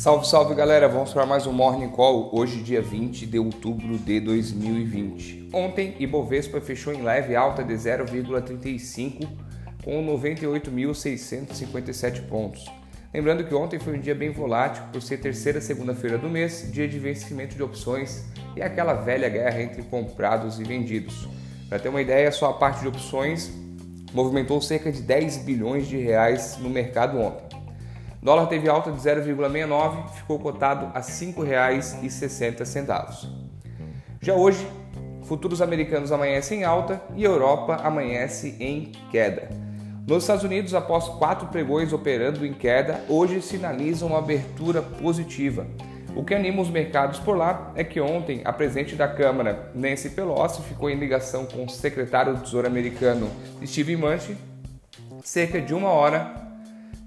Salve, salve galera! Vamos para mais um Morning Call, hoje, dia 20 de outubro de 2020. Ontem, Ibovespa fechou em leve alta de 0,35 com 98.657 pontos. Lembrando que ontem foi um dia bem volátil por ser terceira segunda-feira do mês, dia de vencimento de opções e aquela velha guerra entre comprados e vendidos. Para ter uma ideia, só a parte de opções movimentou cerca de 10 bilhões de reais no mercado ontem. O dólar teve alta de 0,69, ficou cotado a R$ 5,60. Já hoje, futuros americanos amanhecem em alta e Europa amanhece em queda. Nos Estados Unidos, após quatro pregões operando em queda, hoje sinalizam uma abertura positiva. O que anima os mercados por lá é que ontem a presidente da Câmara, Nancy Pelosi, ficou em ligação com o secretário do Tesouro americano Steve Mnuchin cerca de uma hora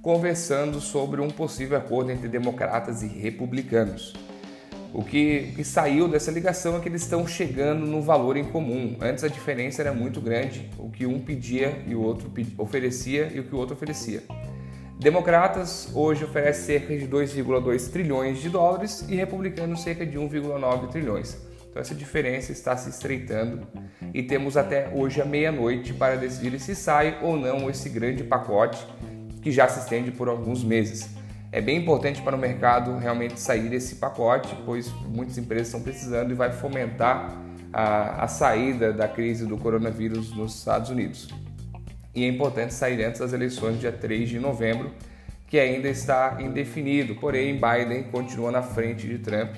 conversando sobre um possível acordo entre democratas e republicanos. O que, que, saiu dessa ligação é que eles estão chegando no valor em comum. Antes a diferença era muito grande, o que um pedia e o outro oferecia e o que o outro oferecia. Democratas hoje oferecem cerca de 2,2 trilhões de dólares e republicanos cerca de 1,9 trilhões. Então essa diferença está se estreitando e temos até hoje à meia-noite para decidir se sai ou não esse grande pacote que já se estende por alguns meses. É bem importante para o mercado realmente sair desse pacote, pois muitas empresas estão precisando e vai fomentar a, a saída da crise do coronavírus nos Estados Unidos. E é importante sair antes das eleições, dia 3 de novembro, que ainda está indefinido. Porém, Biden continua na frente de Trump.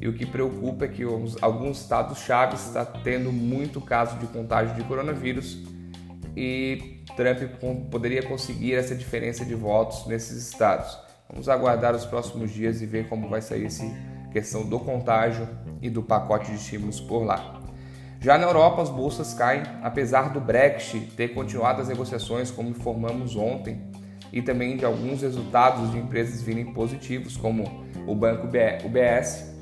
E o que preocupa é que alguns estados-chave estão tendo muito caso de contágio de coronavírus e Trump poderia conseguir essa diferença de votos nesses estados. Vamos aguardar os próximos dias e ver como vai sair essa questão do contágio e do pacote de estímulos por lá. Já na Europa, as bolsas caem, apesar do Brexit ter continuado as negociações, como informamos ontem, e também de alguns resultados de empresas virem positivos, como o banco UBS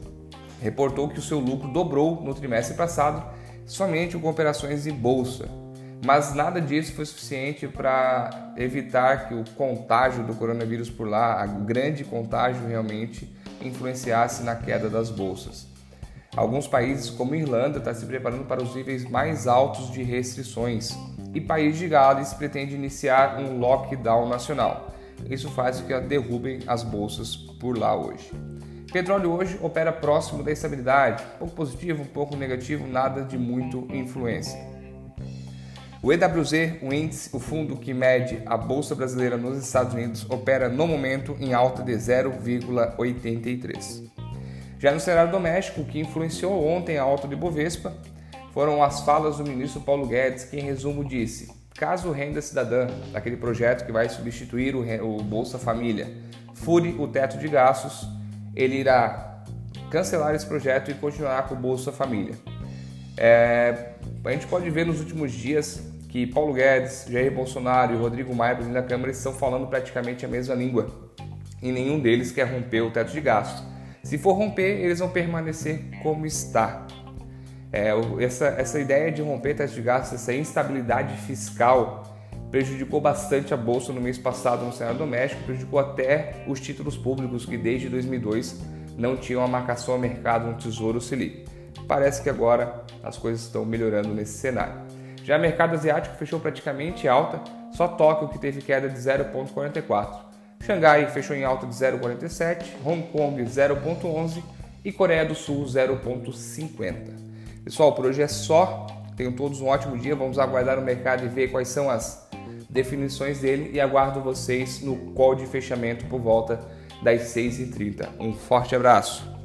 reportou que o seu lucro dobrou no trimestre passado, somente com operações em bolsa mas nada disso foi suficiente para evitar que o contágio do coronavírus por lá, a grande contágio realmente, influenciasse na queda das bolsas. Alguns países, como Irlanda, estão tá se preparando para os níveis mais altos de restrições e País de Gales pretende iniciar um lockdown nacional. Isso faz com que derrubem as bolsas por lá hoje. Petróleo hoje opera próximo da estabilidade, um pouco positivo, um pouco negativo, nada de muito influência. O EWZ, o índice, o fundo que mede a bolsa brasileira nos Estados Unidos, opera no momento em alta de 0,83. Já no cenário doméstico, o que influenciou ontem a alta de Bovespa foram as falas do ministro Paulo Guedes, que em resumo disse: caso Renda Cidadã, aquele projeto que vai substituir o Bolsa Família, fure o teto de gastos, ele irá cancelar esse projeto e continuar com o Bolsa Família. É, a gente pode ver nos últimos dias que Paulo Guedes, Jair Bolsonaro e Rodrigo Maia, presidente da Câmara, estão falando praticamente a mesma língua e nenhum deles quer romper o teto de gastos. Se for romper, eles vão permanecer como está. É, essa, essa ideia de romper teto de gastos, essa instabilidade fiscal, prejudicou bastante a bolsa no mês passado no cenário doméstico, prejudicou até os títulos públicos que desde 2002 não tinham a marcação a mercado no Tesouro Selic. Parece que agora as coisas estão melhorando nesse cenário. Já o mercado asiático fechou praticamente alta, só Tóquio que teve queda de 0,44. Xangai fechou em alta de 0,47, Hong Kong 0,11 e Coreia do Sul 0,50. Pessoal, por hoje é só. Tenham todos um ótimo dia. Vamos aguardar o mercado e ver quais são as definições dele e aguardo vocês no call de fechamento por volta das 6h30. Um forte abraço!